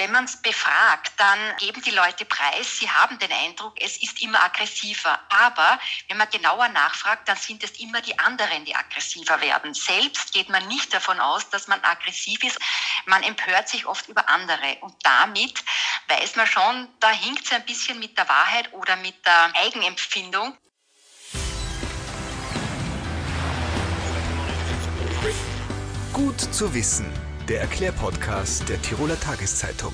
Wenn man es befragt, dann geben die Leute preis, sie haben den Eindruck, es ist immer aggressiver. Aber wenn man genauer nachfragt, dann sind es immer die anderen, die aggressiver werden. Selbst geht man nicht davon aus, dass man aggressiv ist. Man empört sich oft über andere. Und damit weiß man schon, da hinkt es ein bisschen mit der Wahrheit oder mit der Eigenempfindung. Gut zu wissen der Erklärpodcast der Tiroler Tageszeitung.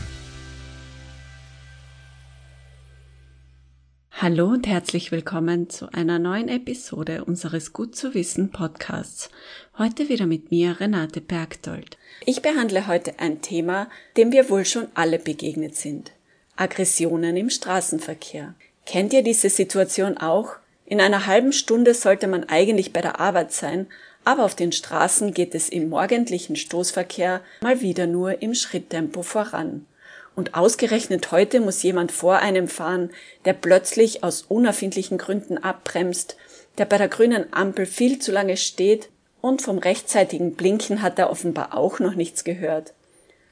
Hallo und herzlich willkommen zu einer neuen Episode unseres Gut zu wissen Podcasts. Heute wieder mit mir Renate Bergdold. Ich behandle heute ein Thema, dem wir wohl schon alle begegnet sind. Aggressionen im Straßenverkehr. Kennt ihr diese Situation auch? In einer halben Stunde sollte man eigentlich bei der Arbeit sein, aber auf den Straßen geht es im morgendlichen Stoßverkehr mal wieder nur im Schritttempo voran. Und ausgerechnet heute muss jemand vor einem fahren, der plötzlich aus unerfindlichen Gründen abbremst, der bei der grünen Ampel viel zu lange steht und vom rechtzeitigen Blinken hat er offenbar auch noch nichts gehört.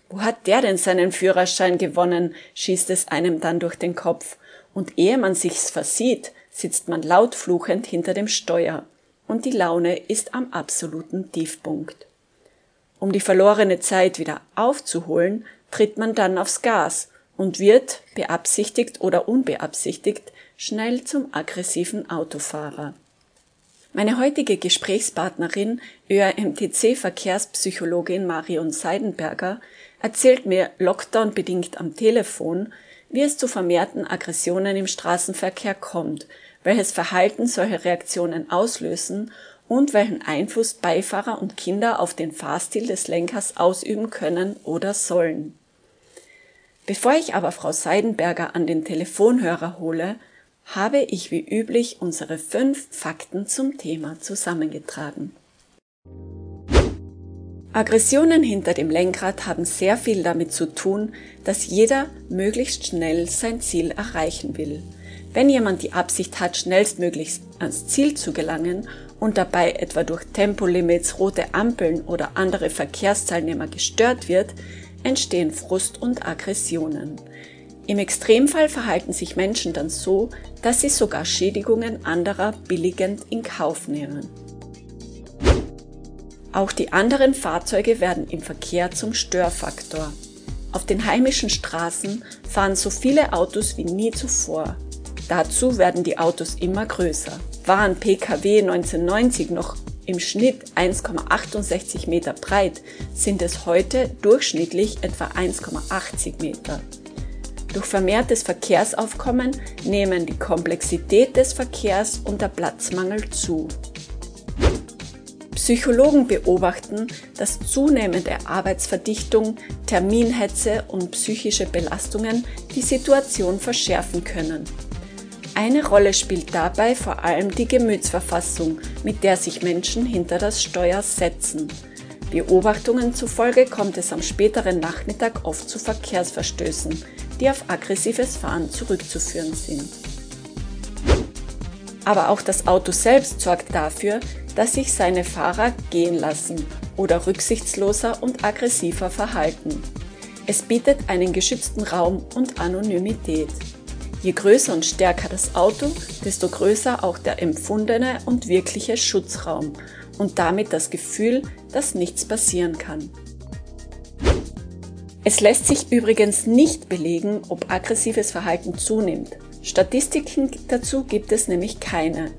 Wo hat der denn seinen Führerschein gewonnen, schießt es einem dann durch den Kopf, und ehe man sich's versieht, sitzt man laut fluchend hinter dem Steuer und die Laune ist am absoluten Tiefpunkt. Um die verlorene Zeit wieder aufzuholen, tritt man dann aufs Gas und wird, beabsichtigt oder unbeabsichtigt, schnell zum aggressiven Autofahrer. Meine heutige Gesprächspartnerin, ÖRMTC-Verkehrspsychologin Marion Seidenberger, erzählt mir Lockdown-bedingt am Telefon, wie es zu vermehrten Aggressionen im Straßenverkehr kommt, welches Verhalten solche Reaktionen auslösen und welchen Einfluss Beifahrer und Kinder auf den Fahrstil des Lenkers ausüben können oder sollen. Bevor ich aber Frau Seidenberger an den Telefonhörer hole, habe ich wie üblich unsere fünf Fakten zum Thema zusammengetragen. Aggressionen hinter dem Lenkrad haben sehr viel damit zu tun, dass jeder möglichst schnell sein Ziel erreichen will. Wenn jemand die Absicht hat, schnellstmöglichst ans Ziel zu gelangen und dabei etwa durch Tempolimits, rote Ampeln oder andere Verkehrsteilnehmer gestört wird, entstehen Frust und Aggressionen. Im Extremfall verhalten sich Menschen dann so, dass sie sogar Schädigungen anderer billigend in Kauf nehmen. Auch die anderen Fahrzeuge werden im Verkehr zum Störfaktor. Auf den heimischen Straßen fahren so viele Autos wie nie zuvor. Dazu werden die Autos immer größer. Waren Pkw 1990 noch im Schnitt 1,68 Meter breit, sind es heute durchschnittlich etwa 1,80 Meter. Durch vermehrtes Verkehrsaufkommen nehmen die Komplexität des Verkehrs und der Platzmangel zu. Psychologen beobachten, dass zunehmende Arbeitsverdichtung, Terminhetze und psychische Belastungen die Situation verschärfen können. Eine Rolle spielt dabei vor allem die Gemütsverfassung, mit der sich Menschen hinter das Steuer setzen. Beobachtungen zufolge kommt es am späteren Nachmittag oft zu Verkehrsverstößen, die auf aggressives Fahren zurückzuführen sind. Aber auch das Auto selbst sorgt dafür, dass sich seine Fahrer gehen lassen oder rücksichtsloser und aggressiver verhalten. Es bietet einen geschützten Raum und Anonymität. Je größer und stärker das Auto, desto größer auch der empfundene und wirkliche Schutzraum und damit das Gefühl, dass nichts passieren kann. Es lässt sich übrigens nicht belegen, ob aggressives Verhalten zunimmt. Statistiken dazu gibt es nämlich keine.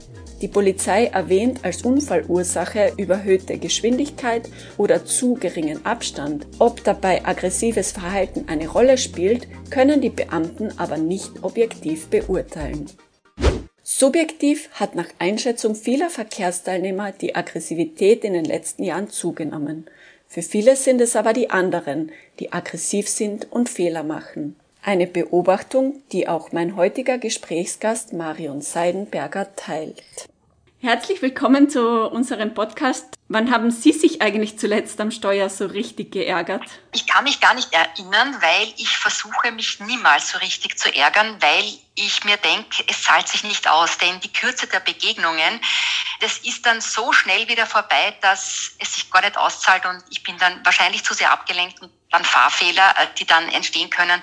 Die Polizei erwähnt als Unfallursache überhöhte Geschwindigkeit oder zu geringen Abstand. Ob dabei aggressives Verhalten eine Rolle spielt, können die Beamten aber nicht objektiv beurteilen. Subjektiv hat nach Einschätzung vieler Verkehrsteilnehmer die Aggressivität in den letzten Jahren zugenommen. Für viele sind es aber die anderen, die aggressiv sind und Fehler machen. Eine Beobachtung, die auch mein heutiger Gesprächsgast Marion Seidenberger teilt. Herzlich willkommen zu unserem Podcast Wann haben Sie sich eigentlich zuletzt am Steuer so richtig geärgert? Ich kann mich gar nicht erinnern, weil ich versuche mich niemals so richtig zu ärgern, weil ich mir denke, es zahlt sich nicht aus, denn die Kürze der Begegnungen, das ist dann so schnell wieder vorbei, dass es sich gar nicht auszahlt und ich bin dann wahrscheinlich zu sehr abgelenkt und dann Fahrfehler, äh, die dann entstehen können,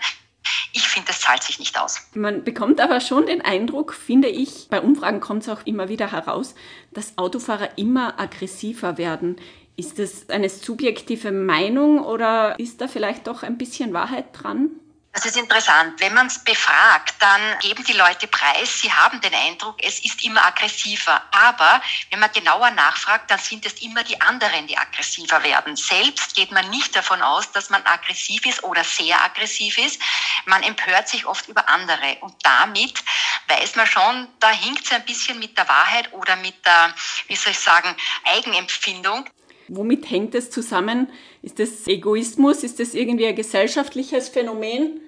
ich finde, das zahlt sich nicht aus. Man bekommt aber schon den Eindruck, finde ich, bei Umfragen kommt es auch immer wieder heraus, dass Autofahrer immer aggressiver werden. Ist das eine subjektive Meinung oder ist da vielleicht doch ein bisschen Wahrheit dran? Das ist interessant. Wenn man es befragt, dann geben die Leute preis, sie haben den Eindruck, es ist immer aggressiver. Aber wenn man genauer nachfragt, dann sind es immer die anderen, die aggressiver werden. Selbst geht man nicht davon aus, dass man aggressiv ist oder sehr aggressiv ist. Man empört sich oft über andere. Und damit weiß man schon, da hinkt es ein bisschen mit der Wahrheit oder mit der, wie soll ich sagen, Eigenempfindung. Womit hängt es zusammen? Ist das Egoismus? Ist das irgendwie ein gesellschaftliches Phänomen?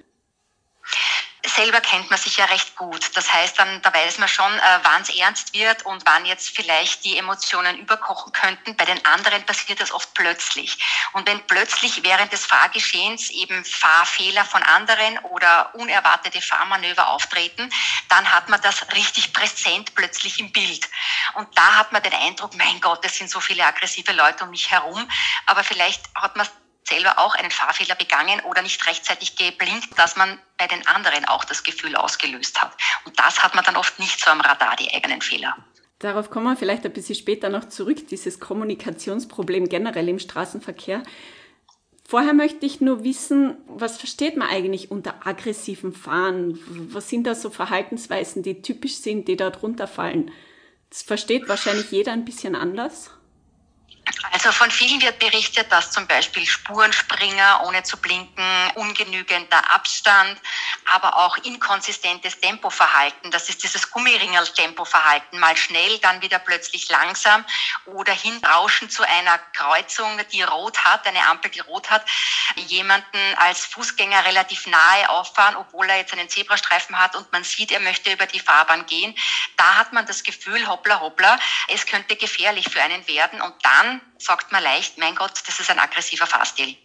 Selber kennt man sich ja recht gut. Das heißt, dann, da weiß man schon, äh, wann es ernst wird und wann jetzt vielleicht die Emotionen überkochen könnten. Bei den anderen passiert das oft plötzlich. Und wenn plötzlich während des Fahrgeschehens eben Fahrfehler von anderen oder unerwartete Fahrmanöver auftreten, dann hat man das richtig präsent plötzlich im Bild. Und da hat man den Eindruck, mein Gott, es sind so viele aggressive Leute um mich herum. Aber vielleicht hat man selber auch einen Fahrfehler begangen oder nicht rechtzeitig geblinkt, dass man bei den anderen auch das Gefühl ausgelöst hat. Und das hat man dann oft nicht so am Radar, die eigenen Fehler. Darauf kommen wir vielleicht ein bisschen später noch zurück, dieses Kommunikationsproblem generell im Straßenverkehr. Vorher möchte ich nur wissen, was versteht man eigentlich unter aggressivem Fahren? Was sind da so Verhaltensweisen, die typisch sind, die da drunter fallen? Das versteht wahrscheinlich jeder ein bisschen anders. Also von vielen wird berichtet, dass zum Beispiel Spurenspringer ohne zu blinken, ungenügender Abstand, aber auch inkonsistentes Tempoverhalten, das ist dieses Gummiringel-Tempoverhalten, mal schnell, dann wieder plötzlich langsam oder hinrauschen zu einer Kreuzung, die rot hat, eine Ampel, die rot hat, jemanden als Fußgänger relativ nahe auffahren, obwohl er jetzt einen Zebrastreifen hat und man sieht, er möchte über die Fahrbahn gehen. Da hat man das Gefühl, hoppla, hoppla, es könnte gefährlich für einen werden und dann sagt man leicht, mein Gott, das ist ein aggressiver Fahrstil.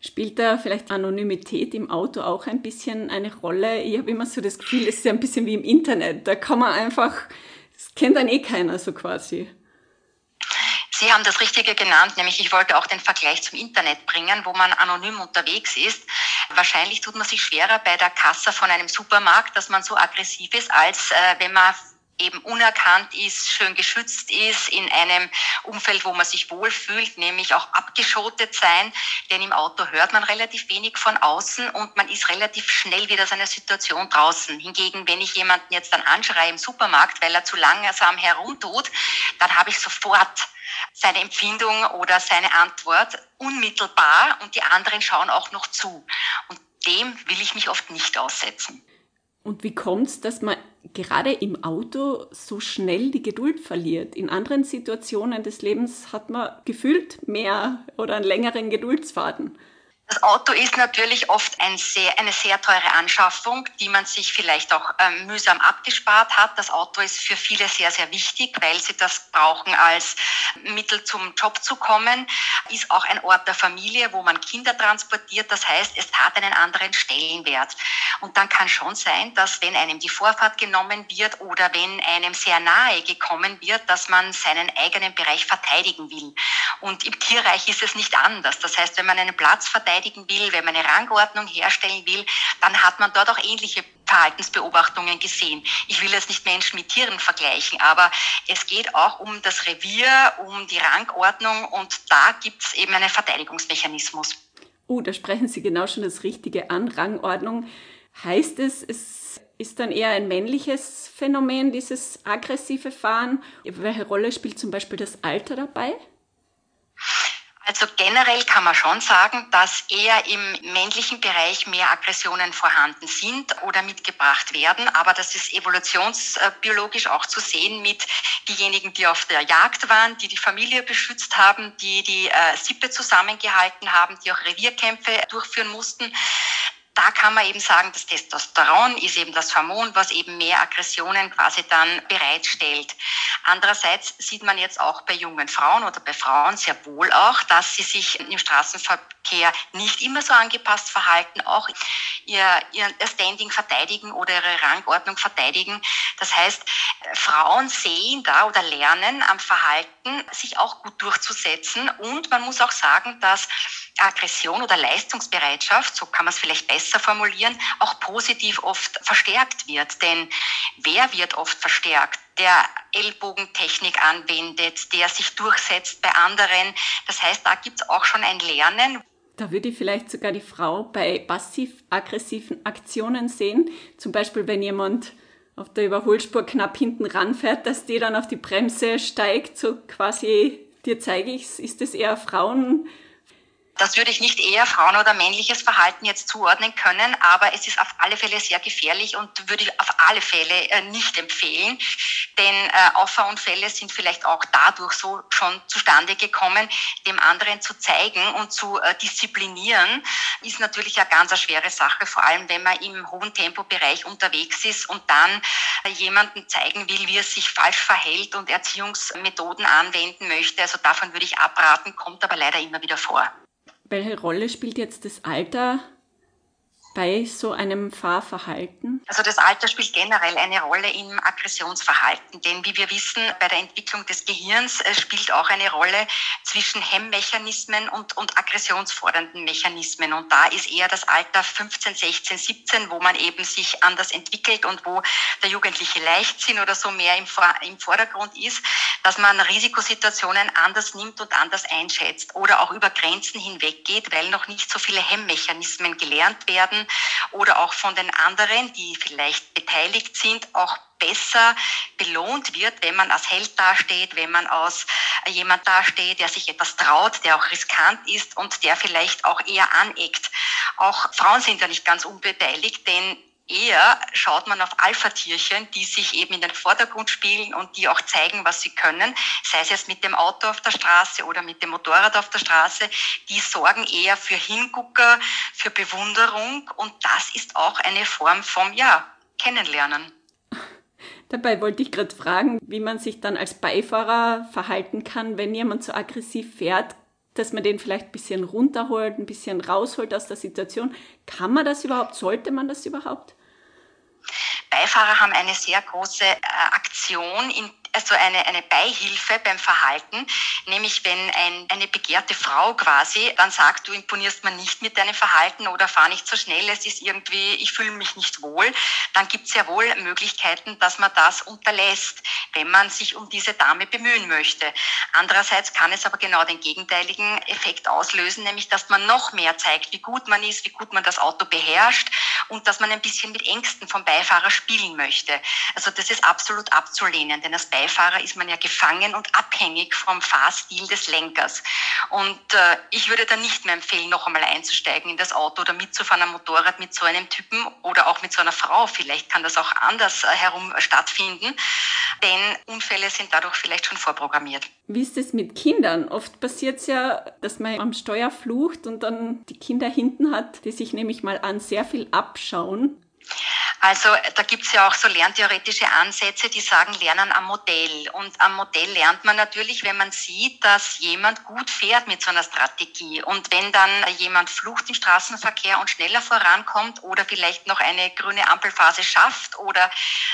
Spielt da vielleicht Anonymität im Auto auch ein bisschen eine Rolle? Ich habe immer so das Gefühl, es ist ja ein bisschen wie im Internet. Da kann man einfach, das kennt dann eh keiner so quasi. Sie haben das Richtige genannt, nämlich ich wollte auch den Vergleich zum Internet bringen, wo man anonym unterwegs ist. Wahrscheinlich tut man sich schwerer bei der Kasse von einem Supermarkt, dass man so aggressiv ist, als äh, wenn man eben unerkannt ist, schön geschützt ist, in einem Umfeld, wo man sich wohlfühlt, nämlich auch abgeschottet sein. Denn im Auto hört man relativ wenig von außen und man ist relativ schnell wieder seiner Situation draußen. Hingegen, wenn ich jemanden jetzt dann anschreie im Supermarkt, weil er zu langsam herumtut, dann habe ich sofort seine Empfindung oder seine Antwort unmittelbar und die anderen schauen auch noch zu. Und dem will ich mich oft nicht aussetzen. Und wie kommt es, dass man gerade im Auto so schnell die Geduld verliert? In anderen Situationen des Lebens hat man gefühlt mehr oder einen längeren Geduldsfaden. Das Auto ist natürlich oft ein sehr, eine sehr teure Anschaffung, die man sich vielleicht auch ähm, mühsam abgespart hat. Das Auto ist für viele sehr, sehr wichtig, weil sie das brauchen als Mittel zum Job zu kommen. Ist auch ein Ort der Familie, wo man Kinder transportiert. Das heißt, es hat einen anderen Stellenwert. Und dann kann schon sein, dass wenn einem die Vorfahrt genommen wird oder wenn einem sehr nahe gekommen wird, dass man seinen eigenen Bereich verteidigen will. Und im Tierreich ist es nicht anders. Das heißt, wenn man einen Platz verteidigt, verteidigen will, wenn man eine Rangordnung herstellen will, dann hat man dort auch ähnliche Verhaltensbeobachtungen gesehen. Ich will jetzt nicht Menschen mit Tieren vergleichen, aber es geht auch um das Revier, um die Rangordnung und da gibt es eben einen Verteidigungsmechanismus. Oh, da sprechen Sie genau schon das Richtige an. Rangordnung heißt es, es ist dann eher ein männliches Phänomen, dieses aggressive Fahren. Welche Rolle spielt zum Beispiel das Alter dabei? Also generell kann man schon sagen, dass eher im männlichen Bereich mehr Aggressionen vorhanden sind oder mitgebracht werden. Aber das ist evolutionsbiologisch auch zu sehen mit diejenigen, die auf der Jagd waren, die die Familie beschützt haben, die die äh, Sippe zusammengehalten haben, die auch Revierkämpfe durchführen mussten da kann man eben sagen, das Testosteron ist eben das Hormon, was eben mehr Aggressionen quasi dann bereitstellt. Andererseits sieht man jetzt auch bei jungen Frauen oder bei Frauen sehr wohl auch, dass sie sich im Straßenverkehr nicht immer so angepasst verhalten, auch ihr, ihr Standing verteidigen oder ihre Rangordnung verteidigen. Das heißt, Frauen sehen da oder lernen am Verhalten, sich auch gut durchzusetzen. Und man muss auch sagen, dass Aggression oder Leistungsbereitschaft, so kann man es vielleicht besser formulieren, auch positiv oft verstärkt wird. Denn wer wird oft verstärkt? Der Ellbogentechnik anwendet, der sich durchsetzt bei anderen. Das heißt, da gibt es auch schon ein Lernen. Da würde ich vielleicht sogar die Frau bei passiv-aggressiven Aktionen sehen. Zum Beispiel, wenn jemand auf der Überholspur knapp hinten ranfährt, dass die dann auf die Bremse steigt, so quasi, dir zeige ich ist das eher Frauen das würde ich nicht eher Frauen- oder männliches Verhalten jetzt zuordnen können, aber es ist auf alle Fälle sehr gefährlich und würde ich auf alle Fälle äh, nicht empfehlen. Denn äh, Auffahrunfälle sind vielleicht auch dadurch so schon zustande gekommen, dem anderen zu zeigen und zu äh, disziplinieren, ist natürlich eine ganz schwere Sache, vor allem wenn man im hohen Tempobereich unterwegs ist und dann jemanden zeigen will, wie er sich falsch verhält und Erziehungsmethoden anwenden möchte. Also davon würde ich abraten, kommt aber leider immer wieder vor. Welche Rolle spielt jetzt das Alter bei so einem Fahrverhalten? Also das Alter spielt generell eine Rolle im Aggressionsverhalten, denn wie wir wissen, bei der Entwicklung des Gehirns äh, spielt auch eine Rolle zwischen Hemmmechanismen und, und aggressionsfordernden Mechanismen. Und da ist eher das Alter 15, 16, 17, wo man eben sich anders entwickelt und wo der jugendliche Leichtsinn oder so mehr im, im Vordergrund ist, dass man Risikosituationen anders nimmt und anders einschätzt oder auch über Grenzen hinweggeht, weil noch nicht so viele Hemmmechanismen gelernt werden oder auch von den anderen, die vielleicht beteiligt sind, auch besser belohnt wird, wenn man als Held dasteht, wenn man als jemand dasteht, der sich etwas traut, der auch riskant ist und der vielleicht auch eher aneckt. Auch Frauen sind ja nicht ganz unbeteiligt, denn Eher schaut man auf Alpha-Tierchen, die sich eben in den Vordergrund spielen und die auch zeigen, was sie können, sei es jetzt mit dem Auto auf der Straße oder mit dem Motorrad auf der Straße. Die sorgen eher für Hingucker, für Bewunderung und das ist auch eine Form vom, ja, Kennenlernen. Dabei wollte ich gerade fragen, wie man sich dann als Beifahrer verhalten kann, wenn jemand so aggressiv fährt dass man den vielleicht ein bisschen runterholt, ein bisschen rausholt aus der Situation. Kann man das überhaupt? Sollte man das überhaupt? Beifahrer haben eine sehr große äh, Aktion in also eine, eine Beihilfe beim Verhalten, nämlich wenn ein, eine begehrte Frau quasi dann sagt, du imponierst mir nicht mit deinem Verhalten oder fahr nicht so schnell, es ist irgendwie, ich fühle mich nicht wohl, dann gibt es ja wohl Möglichkeiten, dass man das unterlässt, wenn man sich um diese Dame bemühen möchte. Andererseits kann es aber genau den gegenteiligen Effekt auslösen, nämlich dass man noch mehr zeigt, wie gut man ist, wie gut man das Auto beherrscht und dass man ein bisschen mit Ängsten vom Beifahrer spielen möchte. Also das ist absolut abzulehnen, denn das Beifahrer Beifahrer ist man ja gefangen und abhängig vom Fahrstil des Lenkers. Und äh, ich würde dann nicht mehr empfehlen, noch einmal einzusteigen in das Auto oder mitzufahren am Motorrad mit so einem Typen oder auch mit so einer Frau. Vielleicht kann das auch anders äh, herum stattfinden, denn Unfälle sind dadurch vielleicht schon vorprogrammiert. Wie ist es mit Kindern? Oft passiert es ja, dass man am Steuer flucht und dann die Kinder hinten hat, die sich nämlich mal an sehr viel abschauen. Also da gibt es ja auch so lerntheoretische Ansätze, die sagen, lernen am Modell. Und am Modell lernt man natürlich, wenn man sieht, dass jemand gut fährt mit so einer Strategie. Und wenn dann jemand flucht im Straßenverkehr und schneller vorankommt oder vielleicht noch eine grüne Ampelphase schafft oder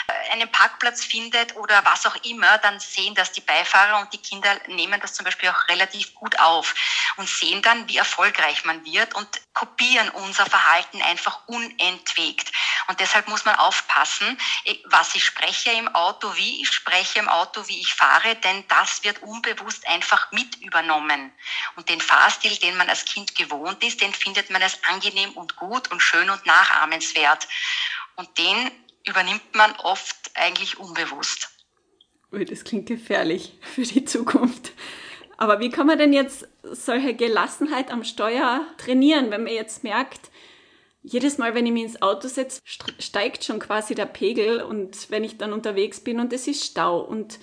äh, einen Parkplatz findet oder was auch immer, dann sehen das die Beifahrer und die Kinder nehmen das zum Beispiel auch relativ gut auf und sehen dann, wie erfolgreich man wird und kopieren unser Verhalten einfach unentwegt. Und deshalb muss man aufpassen, eh, was ich spreche im Auto, wie ich spreche im Auto, wie ich fahre, denn das wird unbewusst einfach mit übernommen. Und den Fahrstil, den man als Kind gewohnt ist, den findet man als angenehm und gut und schön und nachahmenswert. Und den übernimmt man oft eigentlich unbewusst. Das klingt gefährlich für die Zukunft. Aber wie kann man denn jetzt solche Gelassenheit am Steuer trainieren, wenn man jetzt merkt, jedes Mal, wenn ich mich ins Auto setze, steigt schon quasi der Pegel und wenn ich dann unterwegs bin und es ist Stau und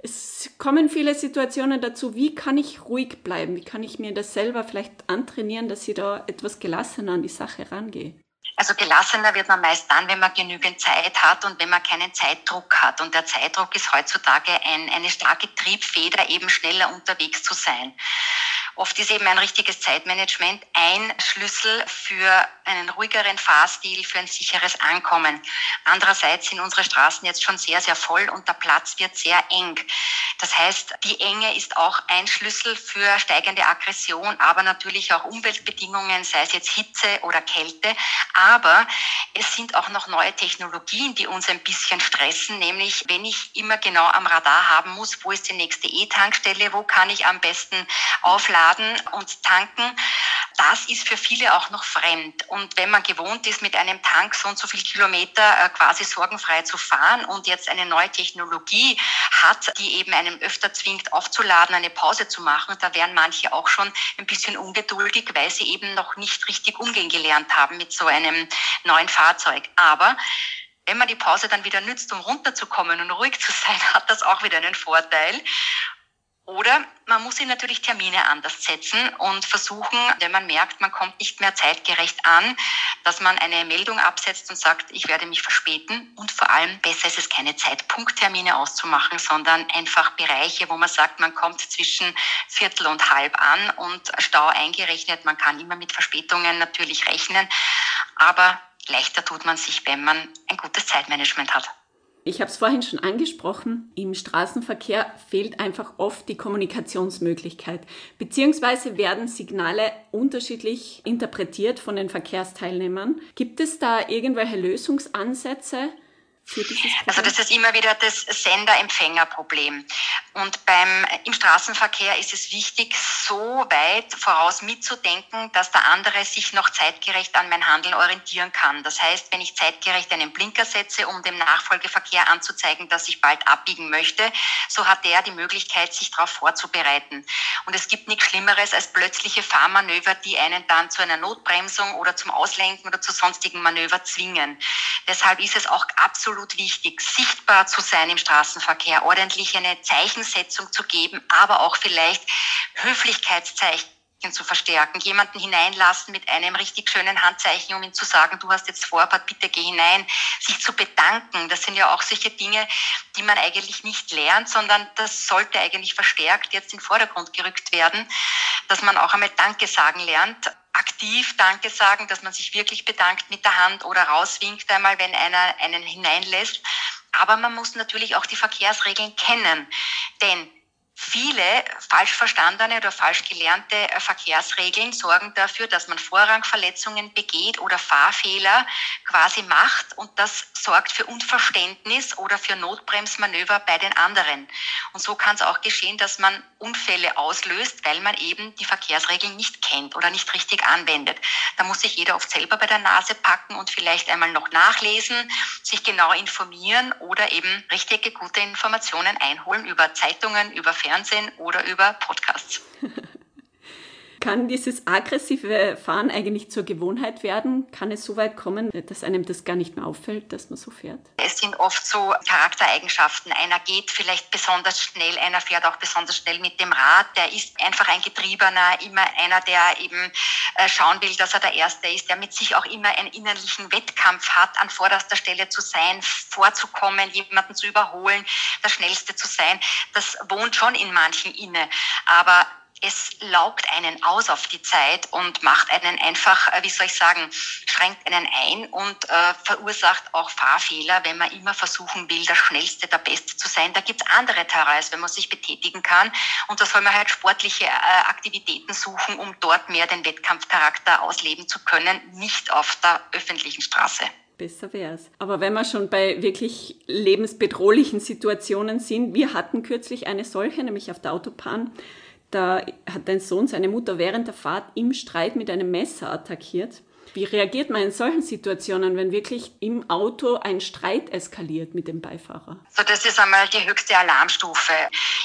es kommen viele Situationen dazu, wie kann ich ruhig bleiben? Wie kann ich mir das selber vielleicht antrainieren, dass ich da etwas gelassener an die Sache rangehe? Also gelassener wird man meist dann, wenn man genügend Zeit hat und wenn man keinen Zeitdruck hat. Und der Zeitdruck ist heutzutage ein, eine starke Triebfeder, eben schneller unterwegs zu sein. Oft ist eben ein richtiges Zeitmanagement ein Schlüssel für einen ruhigeren Fahrstil, für ein sicheres Ankommen. Andererseits sind unsere Straßen jetzt schon sehr, sehr voll und der Platz wird sehr eng. Das heißt, die Enge ist auch ein Schlüssel für steigende Aggression, aber natürlich auch Umweltbedingungen, sei es jetzt Hitze oder Kälte. Aber es sind auch noch neue Technologien, die uns ein bisschen stressen, nämlich wenn ich immer genau am Radar haben muss, wo ist die nächste E-Tankstelle, wo kann ich am besten aufladen, laden und tanken, das ist für viele auch noch fremd. Und wenn man gewohnt ist, mit einem Tank so und so viel Kilometer äh, quasi sorgenfrei zu fahren und jetzt eine neue Technologie hat, die eben einem öfter zwingt, aufzuladen, eine Pause zu machen, da wären manche auch schon ein bisschen ungeduldig, weil sie eben noch nicht richtig umgehen gelernt haben mit so einem neuen Fahrzeug. Aber wenn man die Pause dann wieder nützt, um runterzukommen und ruhig zu sein, hat das auch wieder einen Vorteil. Oder man muss sich natürlich Termine anders setzen und versuchen, wenn man merkt, man kommt nicht mehr zeitgerecht an, dass man eine Meldung absetzt und sagt, ich werde mich verspäten. Und vor allem besser ist es, keine Zeitpunkttermine auszumachen, sondern einfach Bereiche, wo man sagt, man kommt zwischen Viertel und halb an und Stau eingerechnet. Man kann immer mit Verspätungen natürlich rechnen, aber leichter tut man sich, wenn man ein gutes Zeitmanagement hat. Ich habe es vorhin schon angesprochen, im Straßenverkehr fehlt einfach oft die Kommunikationsmöglichkeit, beziehungsweise werden Signale unterschiedlich interpretiert von den Verkehrsteilnehmern. Gibt es da irgendwelche Lösungsansätze? Für dieses Problem? Also das ist immer wieder das Sender-Empfänger-Problem. Und beim, im Straßenverkehr ist es wichtig, so weit voraus mitzudenken, dass der andere sich noch zeitgerecht an mein Handeln orientieren kann. Das heißt, wenn ich zeitgerecht einen Blinker setze, um dem Nachfolgeverkehr anzuzeigen, dass ich bald abbiegen möchte, so hat der die Möglichkeit, sich darauf vorzubereiten. Und es gibt nichts Schlimmeres als plötzliche Fahrmanöver, die einen dann zu einer Notbremsung oder zum Auslenken oder zu sonstigen Manöver zwingen. Deshalb ist es auch absolut absolut wichtig, sichtbar zu sein im Straßenverkehr, ordentlich eine Zeichensetzung zu geben, aber auch vielleicht Höflichkeitszeichen zu verstärken, jemanden hineinlassen mit einem richtig schönen Handzeichen, um ihm zu sagen, du hast jetzt Vorfahrt, bitte geh hinein, sich zu bedanken. Das sind ja auch solche Dinge, die man eigentlich nicht lernt, sondern das sollte eigentlich verstärkt jetzt in den Vordergrund gerückt werden, dass man auch einmal Danke sagen lernt aktiv Danke sagen, dass man sich wirklich bedankt mit der Hand oder rauswinkt einmal, wenn einer einen hineinlässt. Aber man muss natürlich auch die Verkehrsregeln kennen. Denn Viele falsch verstandene oder falsch gelernte äh, Verkehrsregeln sorgen dafür, dass man Vorrangverletzungen begeht oder Fahrfehler quasi macht und das sorgt für Unverständnis oder für Notbremsmanöver bei den anderen. Und so kann es auch geschehen, dass man Unfälle auslöst, weil man eben die Verkehrsregeln nicht kennt oder nicht richtig anwendet. Da muss sich jeder oft selber bei der Nase packen und vielleicht einmal noch nachlesen, sich genau informieren oder eben richtige gute Informationen einholen über Zeitungen, über Fernsehen oder über Podcasts. Kann dieses aggressive Fahren eigentlich zur Gewohnheit werden? Kann es so weit kommen, dass einem das gar nicht mehr auffällt, dass man so fährt? Es sind oft so Charaktereigenschaften. Einer geht vielleicht besonders schnell, einer fährt auch besonders schnell mit dem Rad. Der ist einfach ein Getriebener, immer einer, der eben äh, schauen will, dass er der Erste ist, der mit sich auch immer einen innerlichen Wettkampf hat, an vorderster Stelle zu sein, vorzukommen, jemanden zu überholen, der Schnellste zu sein. Das wohnt schon in manchen inne. Aber es laugt einen aus auf die Zeit und macht einen einfach, äh, wie soll ich sagen, schränkt einen ein und äh, verursacht auch Fahrfehler, wenn man immer versuchen will, der Schnellste, der Beste zu sein. Da gibt's andere Terrains, wenn man sich betätigen kann. Und da soll man halt sportliche äh, Aktivitäten suchen, um dort mehr den Wettkampfcharakter ausleben zu können, nicht auf der öffentlichen Straße. Besser wär's. Aber wenn wir schon bei wirklich lebensbedrohlichen Situationen sind, wir hatten kürzlich eine solche, nämlich auf der Autobahn. Da hat dein Sohn seine Mutter während der Fahrt im Streit mit einem Messer attackiert. Wie reagiert man in solchen Situationen, wenn wirklich im Auto ein Streit eskaliert mit dem Beifahrer? So, das ist einmal die höchste Alarmstufe.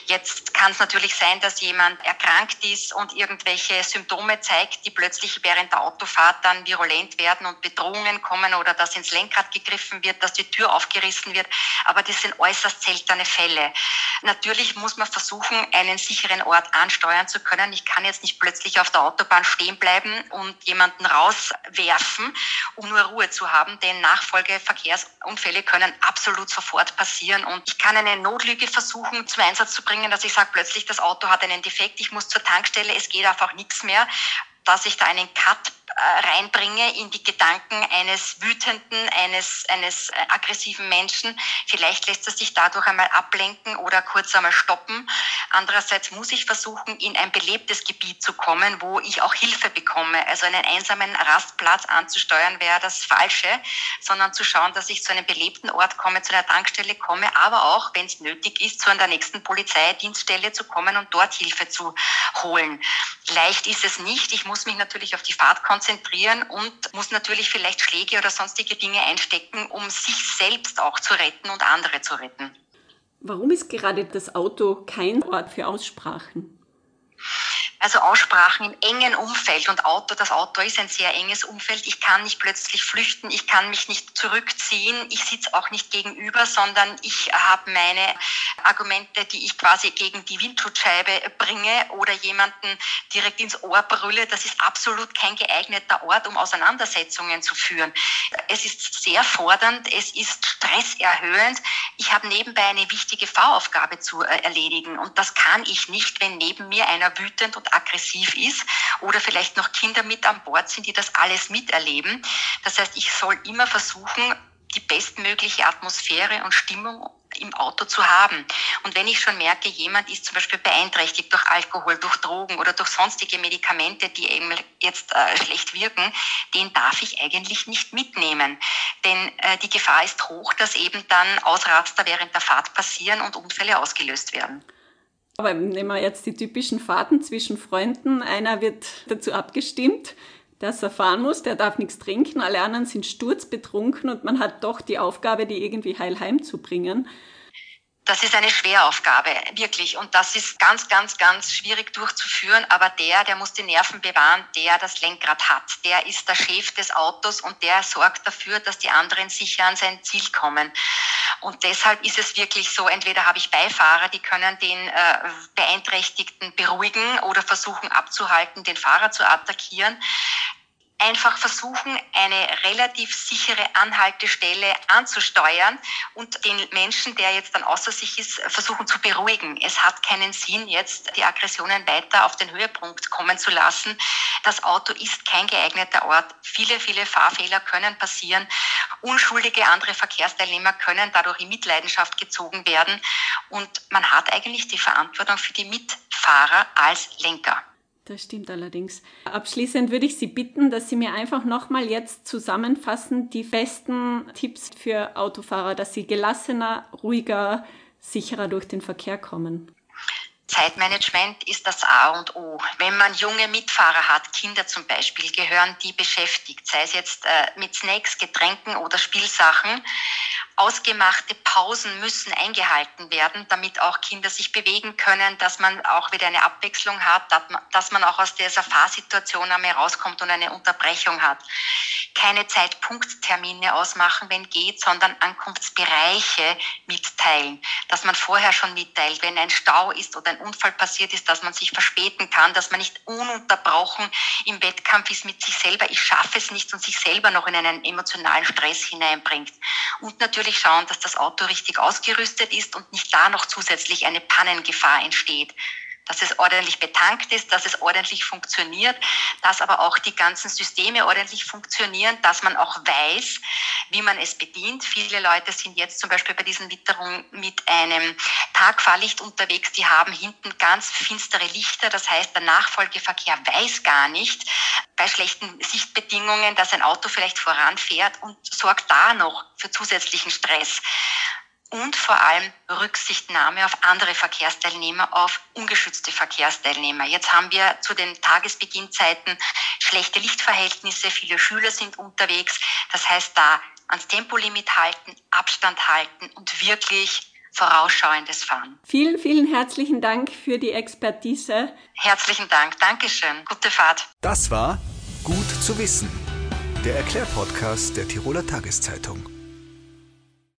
Jetzt kann es natürlich sein, dass jemand erkrankt ist und irgendwelche Symptome zeigt, die plötzlich während der Autofahrt dann virulent werden und Bedrohungen kommen oder dass ins Lenkrad gegriffen wird, dass die Tür aufgerissen wird. Aber das sind äußerst seltene Fälle. Natürlich muss man versuchen, einen sicheren Ort ansteuern zu können. Ich kann jetzt nicht plötzlich auf der Autobahn stehen bleiben und jemanden raus werfen, um nur Ruhe zu haben, denn Nachfolgeverkehrsunfälle können absolut sofort passieren. Und ich kann eine Notlüge versuchen zum Einsatz zu bringen, dass ich sage, plötzlich das Auto hat einen Defekt, ich muss zur Tankstelle, es geht einfach nichts mehr, dass ich da einen Cut äh, reinbringe in die Gedanken eines wütenden, eines, eines äh, aggressiven Menschen. Vielleicht lässt er sich dadurch einmal ablenken oder kurz einmal stoppen. Andererseits muss ich versuchen, in ein belebtes Gebiet zu kommen, wo ich auch Hilfe bekomme. Also einen einsamen Rastplatz anzusteuern wäre das Falsche, sondern zu schauen, dass ich zu einem belebten Ort komme, zu einer Tankstelle komme, aber auch, wenn es nötig ist, zu einer nächsten Polizeidienststelle zu kommen und dort Hilfe zu holen. Leicht ist es nicht. Ich muss mich natürlich auf die Fahrt konzentrieren und muss natürlich vielleicht Schläge oder sonstige Dinge einstecken, um sich selbst auch zu retten und andere zu retten. Warum ist gerade das Auto kein Ort für Aussprachen? Also Aussprachen im engen Umfeld und Auto, das Auto ist ein sehr enges Umfeld. Ich kann nicht plötzlich flüchten, ich kann mich nicht zurückziehen, ich sitze auch nicht gegenüber, sondern ich habe meine Argumente, die ich quasi gegen die Windschutzscheibe bringe oder jemanden direkt ins Ohr brülle. Das ist absolut kein geeigneter Ort, um Auseinandersetzungen zu führen. Es ist sehr fordernd, es ist stresserhöhend. Ich habe nebenbei eine wichtige Fahraufgabe zu äh, erledigen und das kann ich nicht, wenn neben mir einer wütend und aggressiv ist oder vielleicht noch Kinder mit an Bord sind, die das alles miterleben. Das heißt, ich soll immer versuchen, die bestmögliche Atmosphäre und Stimmung im Auto zu haben. Und wenn ich schon merke, jemand ist zum Beispiel beeinträchtigt durch Alkohol, durch Drogen oder durch sonstige Medikamente, die eben jetzt äh, schlecht wirken, den darf ich eigentlich nicht mitnehmen. Denn äh, die Gefahr ist hoch, dass eben dann Ausraster während der Fahrt passieren und Unfälle ausgelöst werden. Aber nehmen wir jetzt die typischen Fahrten zwischen Freunden. Einer wird dazu abgestimmt, dass er fahren muss, der darf nichts trinken, alle anderen sind sturzbetrunken und man hat doch die Aufgabe, die irgendwie heil heimzubringen. Das ist eine Schweraufgabe, wirklich. Und das ist ganz, ganz, ganz schwierig durchzuführen. Aber der, der muss die Nerven bewahren, der das Lenkrad hat. Der ist der Chef des Autos und der sorgt dafür, dass die anderen sicher an sein Ziel kommen. Und deshalb ist es wirklich so, entweder habe ich Beifahrer, die können den äh, Beeinträchtigten beruhigen oder versuchen abzuhalten, den Fahrer zu attackieren einfach versuchen, eine relativ sichere Anhaltestelle anzusteuern und den Menschen, der jetzt dann außer sich ist, versuchen zu beruhigen. Es hat keinen Sinn, jetzt die Aggressionen weiter auf den Höhepunkt kommen zu lassen. Das Auto ist kein geeigneter Ort. Viele, viele Fahrfehler können passieren. Unschuldige andere Verkehrsteilnehmer können dadurch in Mitleidenschaft gezogen werden. Und man hat eigentlich die Verantwortung für die Mitfahrer als Lenker. Das stimmt allerdings. Abschließend würde ich Sie bitten, dass Sie mir einfach nochmal jetzt zusammenfassen die besten Tipps für Autofahrer, dass sie gelassener, ruhiger, sicherer durch den Verkehr kommen. Zeitmanagement ist das A und O. Wenn man junge Mitfahrer hat, Kinder zum Beispiel, gehören die beschäftigt, sei es jetzt äh, mit Snacks, Getränken oder Spielsachen. Ausgemachte Pausen müssen eingehalten werden, damit auch Kinder sich bewegen können, dass man auch wieder eine Abwechslung hat, dass man auch aus dieser Fahrsituation einmal rauskommt und eine Unterbrechung hat. Keine Zeitpunkttermine ausmachen, wenn geht, sondern Ankunftsbereiche mitteilen, dass man vorher schon mitteilt, wenn ein Stau ist oder ein Unfall passiert ist, dass man sich verspäten kann, dass man nicht ununterbrochen im Wettkampf ist mit sich selber, ich schaffe es nicht und sich selber noch in einen emotionalen Stress hineinbringt. Und natürlich natürlich schauen, dass das Auto richtig ausgerüstet ist und nicht da noch zusätzlich eine Pannengefahr entsteht dass es ordentlich betankt ist, dass es ordentlich funktioniert, dass aber auch die ganzen Systeme ordentlich funktionieren, dass man auch weiß, wie man es bedient. Viele Leute sind jetzt zum Beispiel bei diesen Witterungen mit einem Tagfahrlicht unterwegs, die haben hinten ganz finstere Lichter, das heißt, der Nachfolgeverkehr weiß gar nicht bei schlechten Sichtbedingungen, dass ein Auto vielleicht voranfährt und sorgt da noch für zusätzlichen Stress und vor allem Rücksichtnahme auf andere Verkehrsteilnehmer, auf ungeschützte Verkehrsteilnehmer. Jetzt haben wir zu den Tagesbeginnzeiten schlechte Lichtverhältnisse, viele Schüler sind unterwegs. Das heißt, da ans Tempolimit halten, Abstand halten und wirklich vorausschauendes Fahren. Vielen, vielen herzlichen Dank für die Expertise. Herzlichen Dank. Dankeschön. Gute Fahrt. Das war Gut zu wissen. Der Erklärpodcast der Tiroler Tageszeitung.